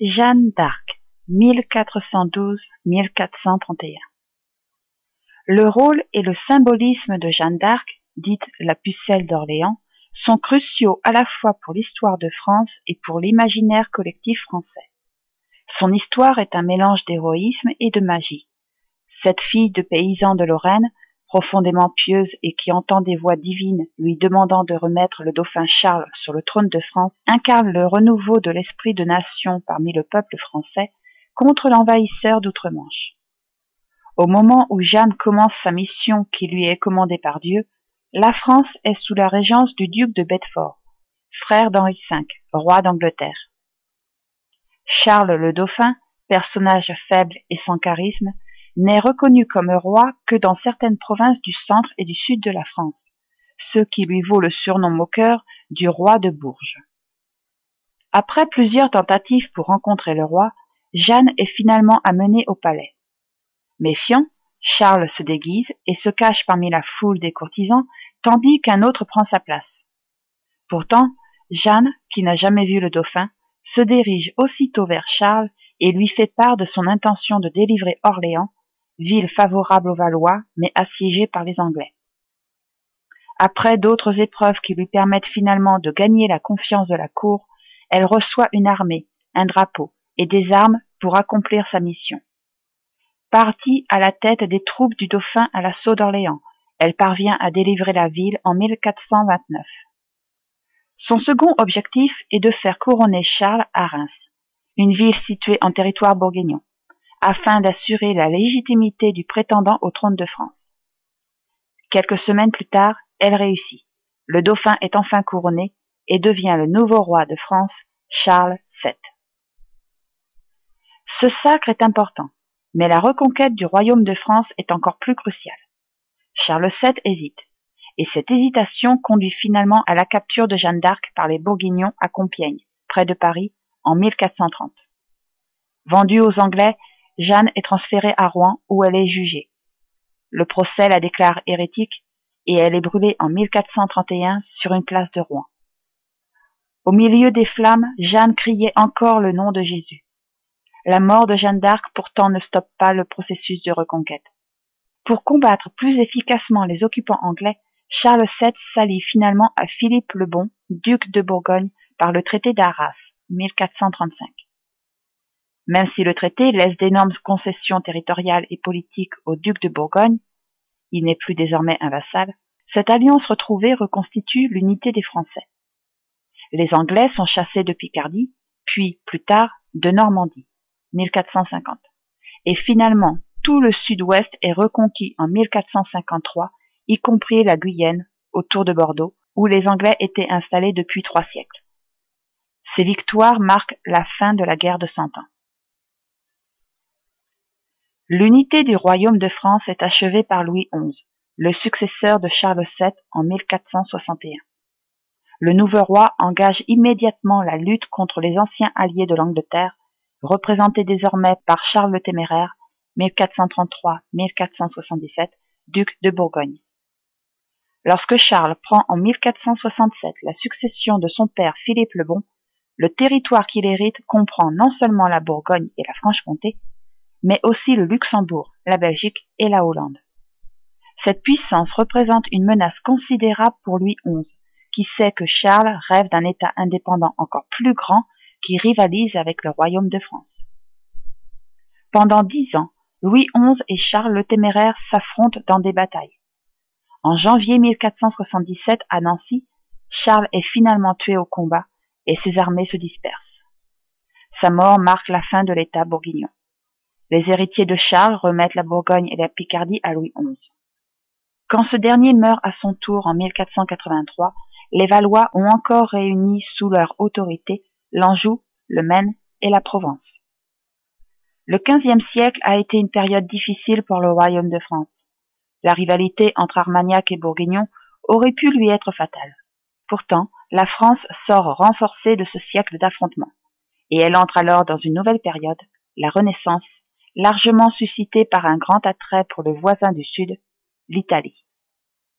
Jeanne d'Arc, 1412-1431 Le rôle et le symbolisme de Jeanne d'Arc, dite la pucelle d'Orléans, sont cruciaux à la fois pour l'histoire de France et pour l'imaginaire collectif français. Son histoire est un mélange d'héroïsme et de magie. Cette fille de paysan de Lorraine profondément pieuse et qui entend des voix divines lui demandant de remettre le dauphin Charles sur le trône de France, incarne le renouveau de l'esprit de nation parmi le peuple français contre l'envahisseur d'outre-Manche. Au moment où Jeanne commence sa mission qui lui est commandée par Dieu, la France est sous la régence du duc de Bedford, frère d'Henri V, roi d'Angleterre. Charles le Dauphin, personnage faible et sans charisme, n'est reconnu comme roi que dans certaines provinces du centre et du sud de la France, ce qui lui vaut le surnom moqueur du roi de Bourges. Après plusieurs tentatives pour rencontrer le roi, Jeanne est finalement amenée au palais. Méfiant, Charles se déguise et se cache parmi la foule des courtisans, tandis qu'un autre prend sa place. Pourtant, Jeanne, qui n'a jamais vu le dauphin, se dirige aussitôt vers Charles et lui fait part de son intention de délivrer Orléans ville favorable aux Valois, mais assiégée par les Anglais. Après d'autres épreuves qui lui permettent finalement de gagner la confiance de la cour, elle reçoit une armée, un drapeau et des armes pour accomplir sa mission. Partie à la tête des troupes du dauphin à l'assaut d'Orléans, elle parvient à délivrer la ville en 1429. Son second objectif est de faire couronner Charles à Reims, une ville située en territoire bourguignon afin d'assurer la légitimité du prétendant au trône de France. Quelques semaines plus tard, elle réussit. Le dauphin est enfin couronné et devient le nouveau roi de France, Charles VII. Ce sacre est important, mais la reconquête du royaume de France est encore plus cruciale. Charles VII hésite, et cette hésitation conduit finalement à la capture de Jeanne d'Arc par les Bourguignons à Compiègne, près de Paris, en 1430. Vendue aux Anglais, Jeanne est transférée à Rouen où elle est jugée. Le procès la déclare hérétique et elle est brûlée en 1431 sur une place de Rouen. Au milieu des flammes, Jeanne criait encore le nom de Jésus. La mort de Jeanne d'Arc pourtant ne stoppe pas le processus de reconquête. Pour combattre plus efficacement les occupants anglais, Charles VII s'allie finalement à Philippe le Bon, duc de Bourgogne, par le traité d'Arras, 1435. Même si le traité laisse d'énormes concessions territoriales et politiques au duc de Bourgogne, il n'est plus désormais un vassal, cette alliance retrouvée reconstitue l'unité des Français. Les Anglais sont chassés de Picardie, puis, plus tard, de Normandie, 1450. Et finalement, tout le sud-ouest est reconquis en 1453, y compris la Guyenne, autour de Bordeaux, où les Anglais étaient installés depuis trois siècles. Ces victoires marquent la fin de la guerre de Cent Ans. L'unité du royaume de France est achevée par Louis XI, le successeur de Charles VII en 1461. Le nouveau roi engage immédiatement la lutte contre les anciens alliés de l'Angleterre, représentés désormais par Charles le Téméraire, 1433-1477, duc de Bourgogne. Lorsque Charles prend en 1467 la succession de son père Philippe le Bon, le territoire qu'il hérite comprend non seulement la Bourgogne et la Franche-Comté, mais aussi le Luxembourg, la Belgique et la Hollande. Cette puissance représente une menace considérable pour Louis XI, qui sait que Charles rêve d'un État indépendant encore plus grand qui rivalise avec le royaume de France. Pendant dix ans, Louis XI et Charles le Téméraire s'affrontent dans des batailles. En janvier 1477 à Nancy, Charles est finalement tué au combat et ses armées se dispersent. Sa mort marque la fin de l'État bourguignon. Les héritiers de Charles remettent la Bourgogne et la Picardie à Louis XI. Quand ce dernier meurt à son tour en 1483, les Valois ont encore réuni sous leur autorité l'Anjou, le Maine et la Provence. Le XVe siècle a été une période difficile pour le royaume de France. La rivalité entre Armagnac et Bourguignon aurait pu lui être fatale. Pourtant, la France sort renforcée de ce siècle d'affrontement, et elle entre alors dans une nouvelle période, la Renaissance, largement suscité par un grand attrait pour le voisin du Sud, l'Italie.